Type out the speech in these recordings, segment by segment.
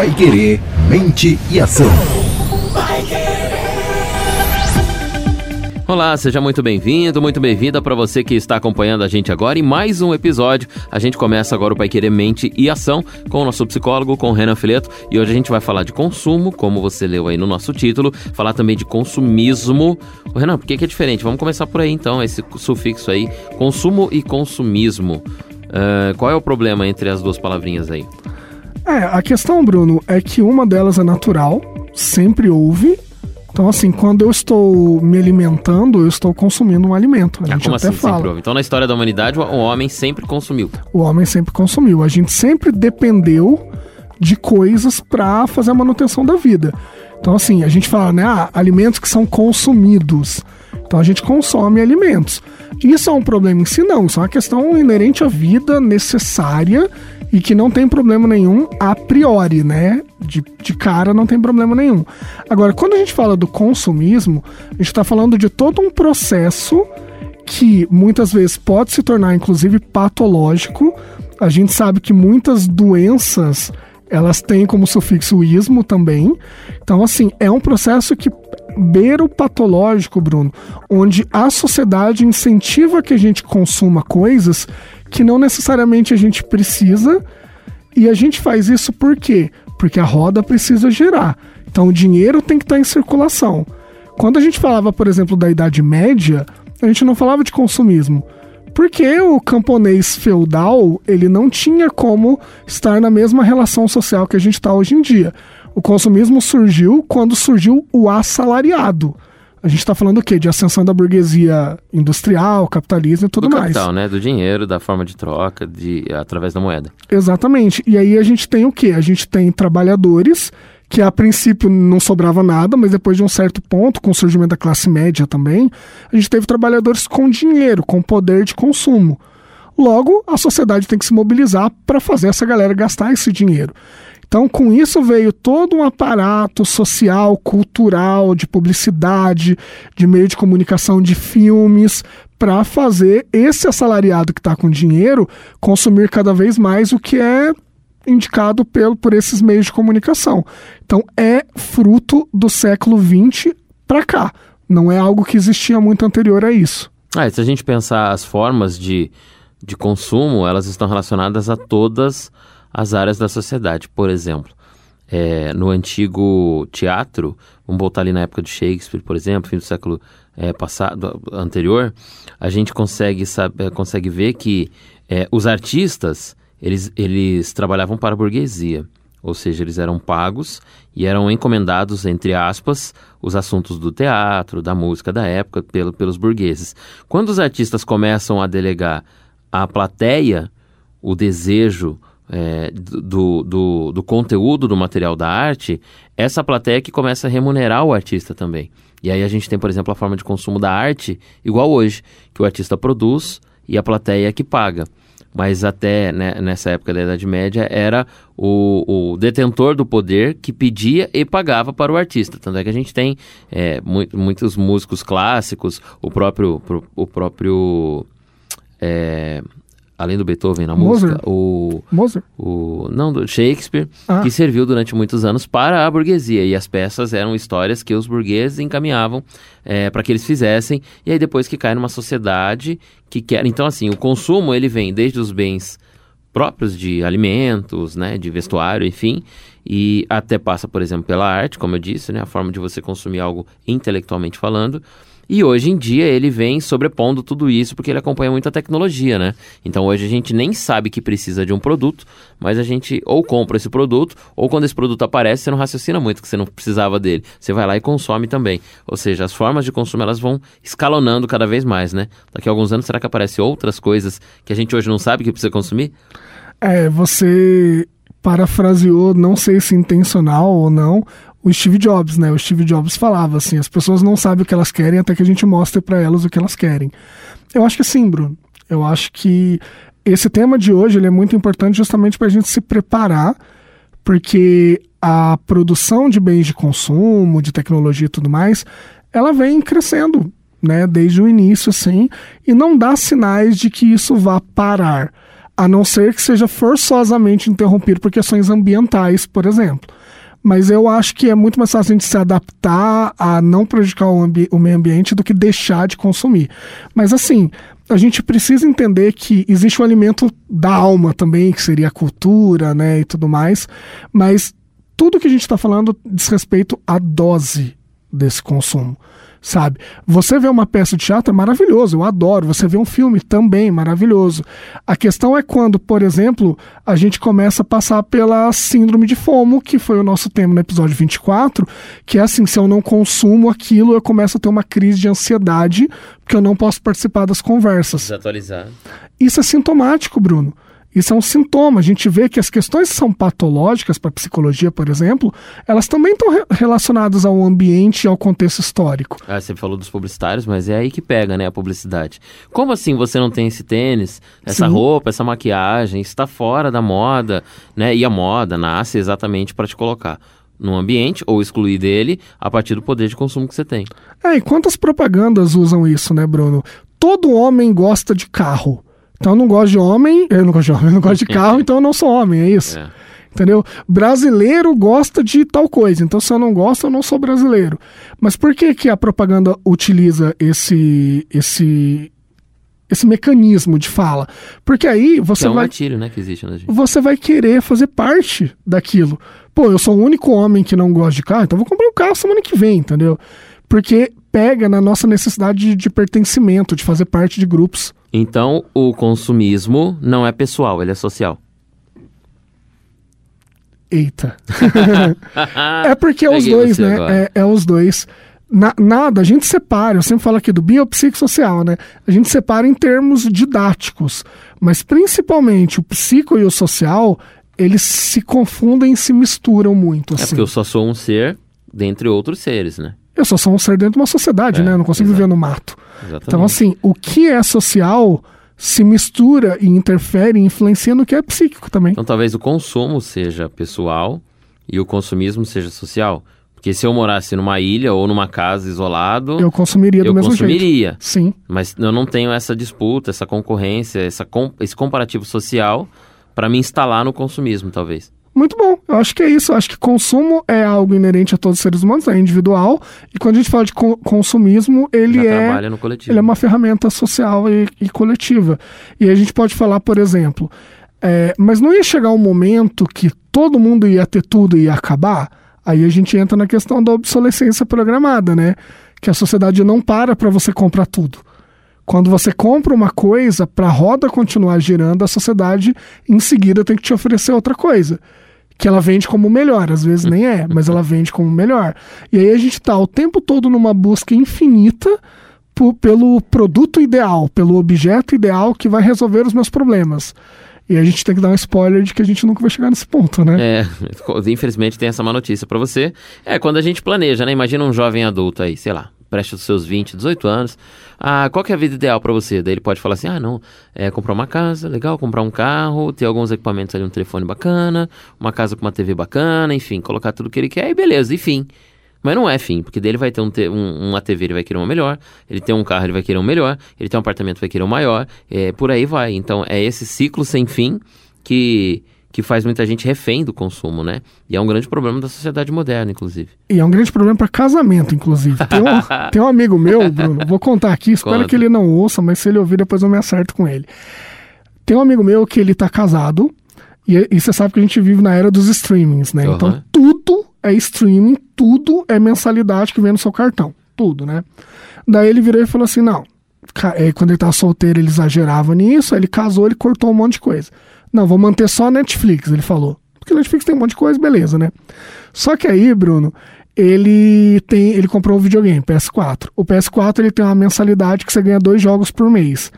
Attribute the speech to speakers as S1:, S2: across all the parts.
S1: Pai Querer, mente e ação.
S2: Olá, seja muito bem-vindo, muito bem-vinda para você que está acompanhando a gente agora em mais um episódio. A gente começa agora o Pai Querer Mente e Ação com o nosso psicólogo, com o Renan Fileto. E hoje a gente vai falar de consumo, como você leu aí no nosso título, falar também de consumismo. Renan, por que, que é diferente? Vamos começar por aí então, esse sufixo aí, consumo e consumismo. Uh, qual é o problema entre as duas palavrinhas aí?
S3: É, a questão, Bruno, é que uma delas é natural, sempre houve, então, assim, quando eu estou me alimentando, eu estou consumindo um alimento. A
S2: ah,
S3: gente
S2: como
S3: até
S2: assim,
S3: fala.
S2: sempre houve? Então, na história da humanidade, o homem sempre consumiu.
S3: O homem sempre consumiu. A gente sempre dependeu de coisas para fazer a manutenção da vida. Então, assim, a gente fala, né? Ah, alimentos que são consumidos. Então, a gente consome alimentos. Isso é um problema em si? Não. Isso é uma questão inerente à vida necessária e que não tem problema nenhum a priori, né? De, de cara não tem problema nenhum. Agora, quando a gente fala do consumismo, a gente está falando de todo um processo que muitas vezes pode se tornar, inclusive, patológico. A gente sabe que muitas doenças elas têm como sufixo ismo também. Então, assim, é um processo que beira o patológico, Bruno, onde a sociedade incentiva que a gente consuma coisas que não necessariamente a gente precisa. E a gente faz isso por quê? Porque a roda precisa girar. Então o dinheiro tem que estar em circulação. Quando a gente falava, por exemplo, da Idade Média, a gente não falava de consumismo. Porque o camponês feudal, ele não tinha como estar na mesma relação social que a gente está hoje em dia. O consumismo surgiu quando surgiu o assalariado. A gente está falando o quê? De ascensão da burguesia industrial, capitalismo e tudo
S2: do
S3: mais.
S2: capital, né? Do dinheiro, da forma de troca, de através da moeda.
S3: Exatamente. E aí a gente tem o quê? A gente tem trabalhadores que a princípio não sobrava nada, mas depois de um certo ponto, com o surgimento da classe média também, a gente teve trabalhadores com dinheiro, com poder de consumo. Logo, a sociedade tem que se mobilizar para fazer essa galera gastar esse dinheiro. Então, com isso veio todo um aparato social, cultural, de publicidade, de meio de comunicação, de filmes, para fazer esse assalariado que está com dinheiro consumir cada vez mais o que é indicado pelo, por esses meios de comunicação. Então, é fruto do século XX para cá. Não é algo que existia muito anterior a isso.
S2: Ah, se a gente pensar as formas de, de consumo, elas estão relacionadas a todas as áreas da sociedade. Por exemplo, é, no antigo teatro, vamos voltar ali na época de Shakespeare, por exemplo, fim do século é, passado, anterior, a gente consegue, consegue ver que é, os artistas eles, eles trabalhavam para a burguesia, ou seja, eles eram pagos e eram encomendados, entre aspas, os assuntos do teatro, da música da época, pelo, pelos burgueses. Quando os artistas começam a delegar à plateia o desejo, é, do, do, do, conteúdo do material da arte, essa plateia que começa a remunerar o artista também. E aí a gente tem, por exemplo, a forma de consumo da arte igual hoje, que o artista produz e a plateia é que paga. Mas até né, nessa época da Idade Média era o, o, detentor do poder que pedia e pagava para o artista. Tanto é que a gente tem é, muito, muitos músicos clássicos, o próprio, o próprio é, além do Beethoven na
S3: Mozart.
S2: música, o
S3: Mozart?
S2: o não do Shakespeare, ah. que serviu durante muitos anos para a burguesia e as peças eram histórias que os burgueses encaminhavam é, para que eles fizessem e aí depois que cai numa sociedade que quer, então assim, o consumo ele vem desde os bens próprios de alimentos, né, de vestuário, enfim, e até passa, por exemplo, pela arte, como eu disse, né, a forma de você consumir algo intelectualmente falando. E hoje em dia ele vem sobrepondo tudo isso porque ele acompanha muito a tecnologia, né? Então hoje a gente nem sabe que precisa de um produto, mas a gente ou compra esse produto, ou quando esse produto aparece, você não raciocina muito que você não precisava dele. Você vai lá e consome também. Ou seja, as formas de consumo elas vão escalonando cada vez mais, né? Daqui a alguns anos será que aparecem outras coisas que a gente hoje não sabe que precisa consumir?
S3: É, você parafraseou, não sei se intencional ou não, o Steve Jobs, né? O Steve Jobs falava assim: as pessoas não sabem o que elas querem até que a gente mostre para elas o que elas querem. Eu acho que sim, Bruno. Eu acho que esse tema de hoje ele é muito importante justamente para a gente se preparar, porque a produção de bens de consumo, de tecnologia e tudo mais, ela vem crescendo, né? Desde o início, assim, e não dá sinais de que isso vá parar. A não ser que seja forçosamente interrompido por questões ambientais, por exemplo. Mas eu acho que é muito mais fácil a gente se adaptar a não prejudicar o, o meio ambiente do que deixar de consumir. Mas assim, a gente precisa entender que existe o alimento da alma também, que seria a cultura, né, e tudo mais. Mas tudo que a gente está falando diz respeito à dose desse consumo sabe? Você vê uma peça de teatro é maravilhoso, eu adoro. Você vê um filme também maravilhoso. A questão é quando, por exemplo, a gente começa a passar pela síndrome de FOMO, que foi o nosso tema no episódio 24, que é assim, se eu não consumo aquilo, eu começo a ter uma crise de ansiedade, porque eu não posso participar das conversas.
S2: Desatualizar.
S3: Isso é sintomático, Bruno. Isso é um sintoma. A gente vê que as questões que são patológicas para a psicologia, por exemplo, elas também estão re relacionadas ao ambiente e ao contexto histórico.
S2: Ah, você falou dos publicitários, mas é aí que pega, né, a publicidade. Como assim você não tem esse tênis, essa Sim. roupa, essa maquiagem, está fora da moda, né? E a moda nasce exatamente para te colocar no ambiente ou excluir dele a partir do poder de consumo que você tem.
S3: É, e quantas propagandas usam isso, né, Bruno? Todo homem gosta de carro. Então eu não gosto de homem, eu não gosto de homem, eu não gosto de carro, então eu não sou homem, é isso. É. Entendeu? Brasileiro gosta de tal coisa, então se eu não gosto, eu não sou brasileiro. Mas por que, que a propaganda utiliza esse esse esse mecanismo de fala? Porque aí você
S2: é um
S3: vai
S2: gatilho, né, que existe na gente.
S3: Você vai querer fazer parte daquilo. Pô, eu sou o único homem que não gosta de carro, então vou comprar um carro semana que vem, entendeu? Porque pega na nossa necessidade de, de pertencimento, de fazer parte de grupos.
S2: Então, o consumismo não é pessoal, ele é social.
S3: Eita. é porque é os dois, né? É, é, os dois. Na, nada, a gente separa, eu sempre falo aqui do biopsicossocial, né? A gente separa em termos didáticos, mas principalmente o psico e o social, eles se confundem e se misturam muito.
S2: Assim. É porque eu só sou um ser dentre outros seres, né?
S3: Eu só sou um ser dentro de uma sociedade, é, né? Eu não consigo viver no mato. Exatamente. Então, assim, o que é social se mistura e interfere e influencia no que é psíquico também.
S2: Então, talvez o consumo seja pessoal e o consumismo seja social. Porque se eu morasse numa ilha ou numa casa isolado.
S3: Eu consumiria do
S2: eu
S3: mesmo
S2: consumiria.
S3: jeito. Sim.
S2: Mas eu não tenho essa disputa, essa concorrência, essa, esse comparativo social para me instalar no consumismo, talvez.
S3: Muito bom. Eu acho que é isso. Eu acho que consumo é algo inerente a todos os seres humanos, é individual. E quando a gente fala de co consumismo, ele
S2: Já
S3: é ele é uma ferramenta social e, e, coletiva. E a gente pode falar, por exemplo, é, mas não ia chegar um momento que todo mundo ia ter tudo e ia acabar? Aí a gente entra na questão da obsolescência programada, né? Que a sociedade não para para você comprar tudo. Quando você compra uma coisa, para a roda continuar girando, a sociedade em seguida tem que te oferecer outra coisa. Que ela vende como melhor, às vezes nem é, mas ela vende como melhor. E aí a gente está o tempo todo numa busca infinita pelo produto ideal, pelo objeto ideal que vai resolver os meus problemas. E a gente tem que dar um spoiler de que a gente nunca vai chegar nesse ponto, né?
S2: É, infelizmente tem essa má notícia para você. É, quando a gente planeja, né? Imagina um jovem adulto aí, sei lá, preste os seus 20, 18 anos. Ah, qual que é a vida ideal para você? Daí ele pode falar assim: ah, não, é comprar uma casa, legal, comprar um carro, ter alguns equipamentos ali, um telefone bacana, uma casa com uma TV bacana, enfim, colocar tudo que ele quer e beleza, enfim. Mas não é fim, porque dele vai ter um, um, uma TV, ele vai querer uma melhor, ele tem um carro, ele vai querer um melhor, ele tem um apartamento, vai querer um maior, é, por aí vai. Então é esse ciclo sem fim que que faz muita gente refém do consumo, né? E é um grande problema da sociedade moderna, inclusive.
S3: E é um grande problema para casamento, inclusive. Tem um, tem um amigo meu, Bruno, vou contar aqui, espero Conta. que ele não ouça, mas se ele ouvir, depois eu me acerto com ele. Tem um amigo meu que ele tá casado, e, e você sabe que a gente vive na era dos streamings, né? Uhum. Então tudo é streaming, tudo é mensalidade que vem no seu cartão. Tudo, né? Daí ele virou e falou assim: não. É, quando ele tava solteiro, ele exagerava nisso, aí ele casou, ele cortou um monte de coisa. Não, vou manter só a Netflix, ele falou. Porque a Netflix tem um monte de coisa, beleza, né? Só que aí, Bruno, ele tem, ele comprou um videogame, PS4. O PS4 ele tem uma mensalidade que você ganha dois jogos por mês.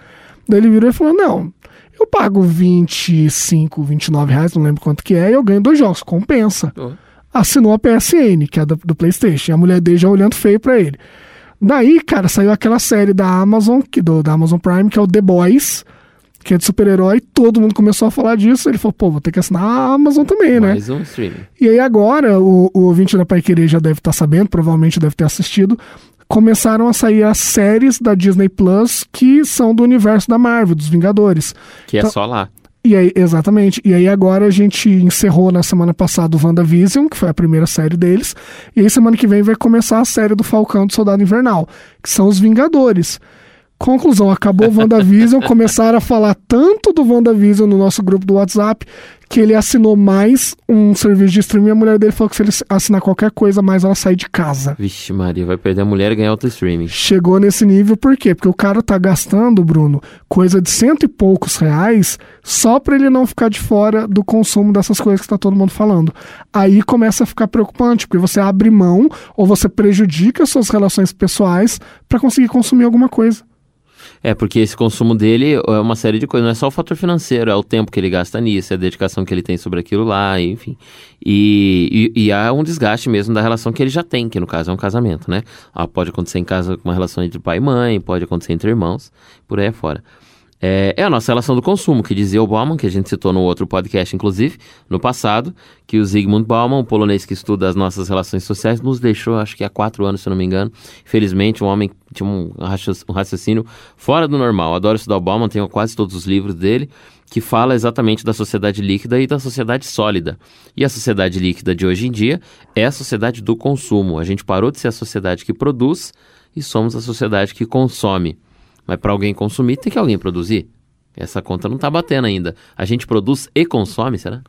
S3: Daí ele virou e falou: "Não, eu pago 25, 29 reais, não lembro quanto que é, e eu ganho dois jogos, compensa." Oh. Assinou a PSN, que é do, do PlayStation. E a mulher dele já olhando feio para ele. Daí, cara, saiu aquela série da Amazon, que do, da Amazon Prime, que é o The Boys que é de super-herói, todo mundo começou a falar disso. Ele falou, pô, vou ter que assinar a Amazon também,
S2: né? Mais um streaming.
S3: E aí agora, o, o ouvinte da Pai Querer já deve estar tá sabendo, provavelmente deve ter assistido, começaram a sair as séries da Disney Plus que são do universo da Marvel, dos Vingadores.
S2: Que é então, é só lá.
S3: E aí, exatamente. E aí agora a gente encerrou na semana passada o WandaVision, que foi a primeira série deles. E aí semana que vem vai começar a série do Falcão do Soldado Invernal, que são os Vingadores. Conclusão, acabou o WandaVision, começaram a falar tanto do WandaVision no nosso grupo do WhatsApp que ele assinou mais um serviço de streaming e a mulher dele falou que se ele assinar qualquer coisa mais, ela sai de casa.
S2: Vixe, Maria, vai perder a mulher e ganhar outro streaming.
S3: Chegou nesse nível por quê? Porque o cara tá gastando, Bruno, coisa de cento e poucos reais só pra ele não ficar de fora do consumo dessas coisas que tá todo mundo falando. Aí começa a ficar preocupante, porque você abre mão ou você prejudica suas relações pessoais para conseguir consumir alguma coisa.
S2: É, porque esse consumo dele é uma série de coisas, não é só o fator financeiro, é o tempo que ele gasta nisso, é a dedicação que ele tem sobre aquilo lá, enfim. E, e, e há um desgaste mesmo da relação que ele já tem, que no caso é um casamento, né? Ah, pode acontecer em casa uma relação entre pai e mãe, pode acontecer entre irmãos, por aí afora. É, é, a nossa relação do consumo, que dizia o Bauman, que a gente citou no outro podcast, inclusive, no passado, que o Zygmunt Bauman, um polonês que estuda as nossas relações sociais, nos deixou, acho que há quatro anos, se não me engano. Felizmente, um homem tinha um raciocínio fora do normal. Adoro estudar o Bauman, tenho quase todos os livros dele, que fala exatamente da sociedade líquida e da sociedade sólida. E a sociedade líquida de hoje em dia é a sociedade do consumo. A gente parou de ser a sociedade que produz e somos a sociedade que consome. Mas para alguém consumir, tem que alguém produzir. Essa conta não está batendo ainda. A gente produz e consome, será?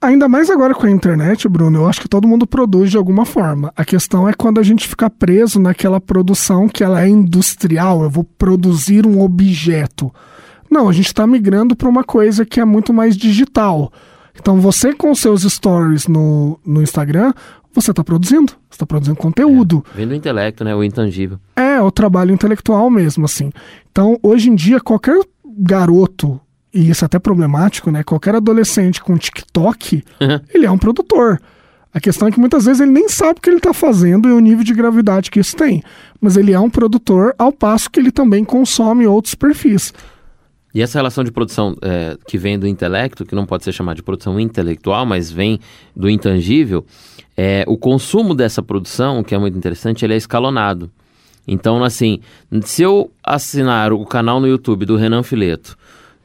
S3: Ainda mais agora com a internet, Bruno, eu acho que todo mundo produz de alguma forma. A questão é quando a gente fica preso naquela produção que ela é industrial, eu vou produzir um objeto. Não, a gente está migrando para uma coisa que é muito mais digital. Então você com seus stories no, no Instagram, você está produzindo, você está produzindo conteúdo.
S2: É, vem do intelecto, né? O intangível.
S3: É, o trabalho intelectual mesmo, assim. Então, hoje em dia, qualquer garoto, e isso é até problemático, né? Qualquer adolescente com TikTok, uhum. ele é um produtor. A questão é que muitas vezes ele nem sabe o que ele está fazendo e o nível de gravidade que isso tem. Mas ele é um produtor, ao passo que ele também consome outros perfis.
S2: E essa relação de produção é, que vem do intelecto, que não pode ser chamada de produção intelectual, mas vem do intangível, é, o consumo dessa produção, que é muito interessante, ele é escalonado. Então, assim, se eu assinar o canal no YouTube do Renan Fileto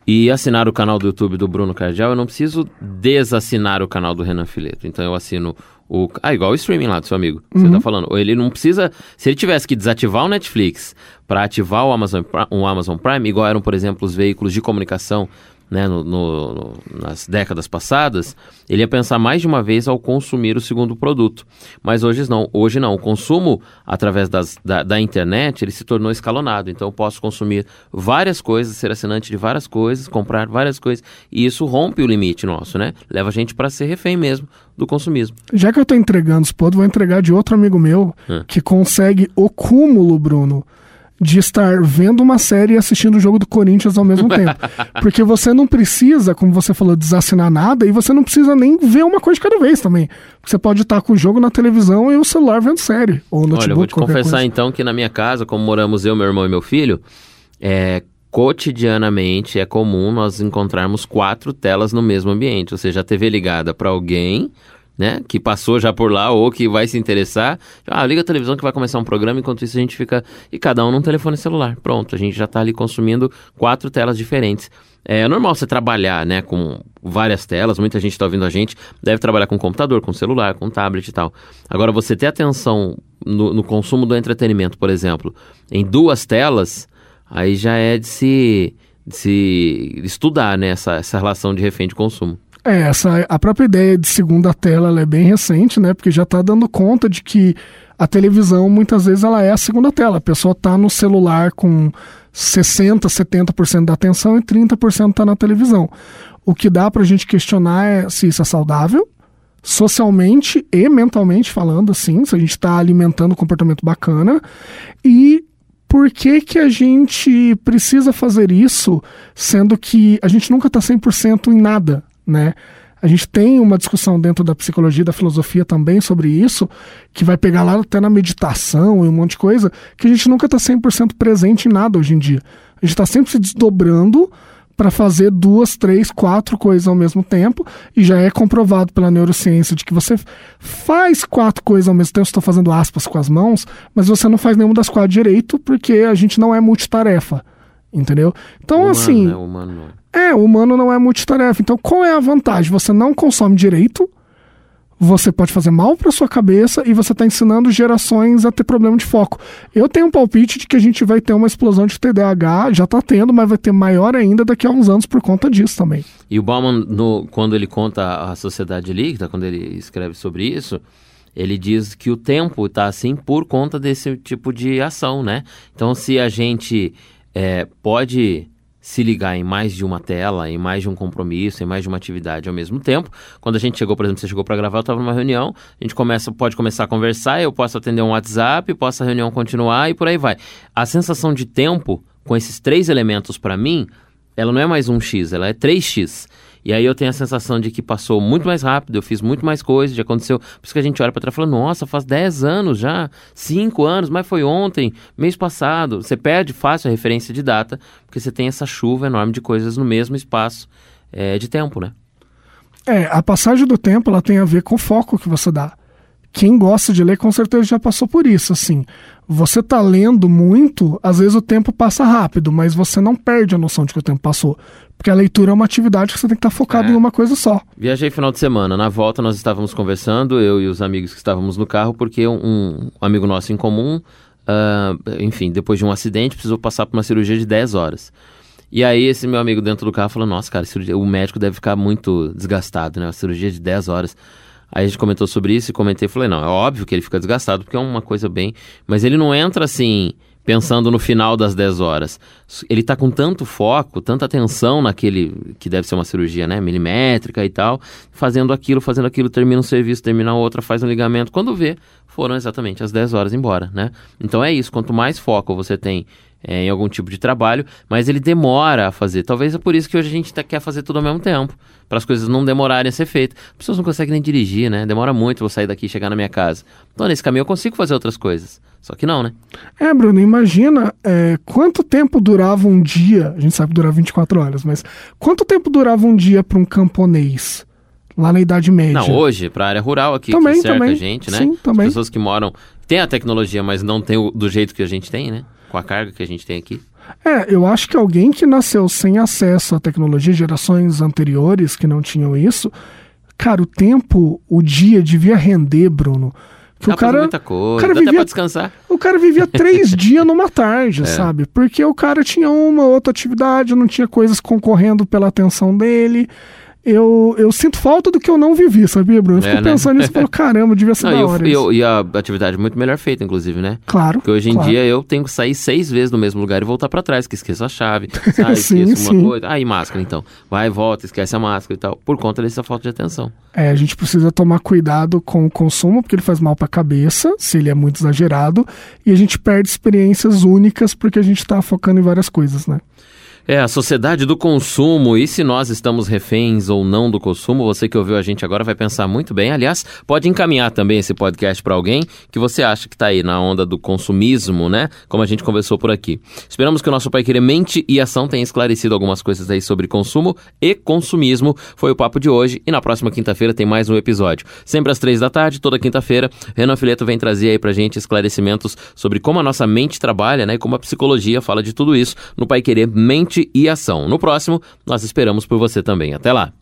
S2: e assinar o canal do YouTube do Bruno Cardial, eu não preciso desassinar o canal do Renan Fileto. Então eu assino o. Ah, igual o streaming lá do seu amigo. Uhum. Você tá falando. Ele não precisa. Se ele tivesse que desativar o Netflix para ativar o Amazon, o Amazon Prime, igual eram, por exemplo, os veículos de comunicação né, no, no, nas décadas passadas, ele ia pensar mais de uma vez ao consumir o segundo produto. Mas hoje não, hoje não. O consumo através das, da, da, internet ele se tornou escalonado. Então eu posso consumir várias coisas, ser assinante de várias coisas, comprar várias coisas, e isso rompe o limite nosso, né? Leva a gente para ser refém mesmo do consumismo.
S3: Já que eu estou entregando os podres, vou entregar de outro amigo meu hum. que consegue o cúmulo, Bruno de estar vendo uma série e assistindo o jogo do Corinthians ao mesmo tempo. Porque você não precisa, como você falou, desassinar nada e você não precisa nem ver uma coisa de cada vez também. Você pode estar com o jogo na televisão e o celular vendo série. Ou notebook,
S2: Olha, eu vou te confessar
S3: coisa.
S2: então que na minha casa, como moramos eu, meu irmão e meu filho, é, cotidianamente é comum nós encontrarmos quatro telas no mesmo ambiente. Ou seja, a TV ligada para alguém, né, que passou já por lá ou que vai se interessar, ah, liga a televisão que vai começar um programa, enquanto isso a gente fica e cada um num telefone celular. Pronto, a gente já está ali consumindo quatro telas diferentes. É normal você trabalhar, né, com várias telas, muita gente está ouvindo a gente, deve trabalhar com computador, com celular, com tablet e tal. Agora, você ter atenção no, no consumo do entretenimento, por exemplo, em duas telas, aí já é de se, de se estudar, né, essa, essa relação de refém de consumo.
S3: É, essa, a própria ideia de segunda tela é bem recente, né? Porque já está dando conta de que a televisão, muitas vezes, ela é a segunda tela. A pessoa está no celular com 60%, 70% da atenção e 30% está na televisão. O que dá para a gente questionar é se isso é saudável, socialmente e mentalmente falando, assim, se a gente está alimentando um comportamento bacana e por que, que a gente precisa fazer isso, sendo que a gente nunca está 100% em nada, né? A gente tem uma discussão dentro da psicologia da filosofia também sobre isso, que vai pegar lá até na meditação e um monte de coisa, que a gente nunca está 100% presente em nada hoje em dia. A gente está sempre se desdobrando para fazer duas, três, quatro coisas ao mesmo tempo, e já é comprovado pela neurociência de que você faz quatro coisas ao mesmo tempo, estou fazendo aspas com as mãos, mas você não faz nenhuma das quatro direito, porque a gente não é multitarefa. Entendeu? Então,
S2: humano,
S3: assim.
S2: Né? Humano não é.
S3: É, o humano não é multitarefa. Então, qual é a vantagem? Você não consome direito, você pode fazer mal para sua cabeça e você está ensinando gerações a ter problema de foco. Eu tenho um palpite de que a gente vai ter uma explosão de TDAH, já está tendo, mas vai ter maior ainda daqui a uns anos por conta disso também.
S2: E o Bauman, no, quando ele conta a sociedade líquida, quando ele escreve sobre isso, ele diz que o tempo está assim por conta desse tipo de ação, né? Então, se a gente é, pode se ligar em mais de uma tela, em mais de um compromisso, em mais de uma atividade ao mesmo tempo. Quando a gente chegou, por exemplo, você chegou para gravar, eu estava numa reunião, a gente começa, pode começar a conversar, eu posso atender um WhatsApp, posso a reunião continuar e por aí vai. A sensação de tempo com esses três elementos para mim, ela não é mais um x, ela é 3x. E aí eu tenho a sensação de que passou muito mais rápido, eu fiz muito mais coisas, já aconteceu. Por isso que a gente olha para trás e fala, nossa, faz 10 anos já, 5 anos, mas foi ontem, mês passado. Você perde fácil a referência de data, porque você tem essa chuva enorme de coisas no mesmo espaço é, de tempo, né?
S3: É, a passagem do tempo ela tem a ver com o foco que você dá. Quem gosta de ler com certeza já passou por isso, assim. Você tá lendo muito, às vezes o tempo passa rápido, mas você não perde a noção de que o tempo passou. Porque a leitura é uma atividade que você tem que estar focado
S2: É.
S3: em uma coisa só.
S2: Viajei final de semana. Na volta nós estávamos conversando, eu e os amigos que estávamos no carro, porque um, um amigo nosso em comum, ah, enfim, depois de um acidente, precisou passar por uma cirurgia de 10 horas. E aí esse meu amigo dentro do carro falou, nossa, cara, o médico deve ficar muito desgastado, né? Uma cirurgia de 10 horas. Aí a gente comentou sobre isso e comentei, falei, não, é óbvio que ele fica desgastado, porque é uma coisa bem... Mas ele não entra assim, pensando no final das 10 horas. Ele tá com tanto foco, tanta atenção naquele, que deve ser uma cirurgia, né, milimétrica e tal, fazendo aquilo, fazendo aquilo, termina um serviço, termina outra, faz um ligamento. Quando vê, foram exatamente as 10 horas embora, né? Então é isso, quanto mais foco você tem é, em algum tipo de trabalho, mas ele demora a fazer. Talvez é por isso que hoje a gente tá- quer fazer tudo ao mesmo tempo, para as coisas não demorarem a ser feitas. As pessoas não conseguem nem dirigir, né? Demora muito eu sair daqui e chegar na minha casa. Então nesse caminho eu consigo fazer outras coisas. Só que não, né?
S3: É, Bruno, imagina é, quanto tempo durava um dia. A gente sabe que durava 24 horas, mas quanto tempo durava um dia para um camponês lá na Idade Média?
S2: Não, hoje, para a área rural aqui,
S3: Também,
S2: que cerca
S3: também.
S2: a gente, né?
S3: Sim, também.
S2: As pessoas que moram, tem a tecnologia, mas não tem o, do jeito que a gente tem, né? Com a carga que a gente tem aqui.
S3: É, eu acho que alguém que nasceu sem acesso à tecnologia, gerações anteriores que não tinham isso, cara, o tempo, o dia devia render, Bruno. Que
S2: Dá
S3: o cara,
S2: muita coisa,
S3: o cara
S2: até
S3: vivia
S2: pra descansar.
S3: O cara vivia três dias numa tarde,
S2: É.
S3: sabe? Porque o cara tinha uma outra atividade, não tinha coisas concorrendo pela atenção dele. Eu, eu sinto falta do que eu não vivi, sabia, Bruno? Eu
S2: É,
S3: fico
S2: né?
S3: pensando nisso e falo, caramba, devia ser
S2: Não,
S3: da
S2: e,
S3: hora
S2: e, o- e a atividade muito melhor feita, inclusive, né?
S3: Claro.
S2: Porque hoje em
S3: claro.
S2: dia eu tenho que sair seis vezes no mesmo lugar e voltar pra trás, que esqueço a chave, sai,
S3: Sim,
S2: esqueço uma
S3: sim.
S2: coisa. Aí máscara, então. Vai, volta, esquece a máscara e tal. Por conta dessa falta de atenção.
S3: É, a gente precisa tomar cuidado com o consumo, porque ele faz mal pra cabeça, se ele é muito exagerado, e a gente perde experiências únicas porque a gente tá focando em várias coisas, né?
S2: É, a sociedade do consumo. E se nós estamos reféns ou não do consumo, você que ouviu a gente agora vai pensar muito bem. Aliás, pode encaminhar também esse podcast para alguém que você acha que está aí na onda do consumismo, né? Como a gente conversou por aqui. Esperamos que o nosso Pai Querer Mente e Ação tenha esclarecido algumas coisas aí sobre consumo e consumismo. Foi o papo de hoje e na próxima quinta-feira tem mais um episódio. Sempre às três da tarde, toda quinta-feira, Renan Fileto vem trazer aí pra gente esclarecimentos sobre como a nossa mente trabalha, né? E como a psicologia fala de tudo isso no Pai Querer Mente e Ação. No próximo, nós esperamos por você também. Até lá!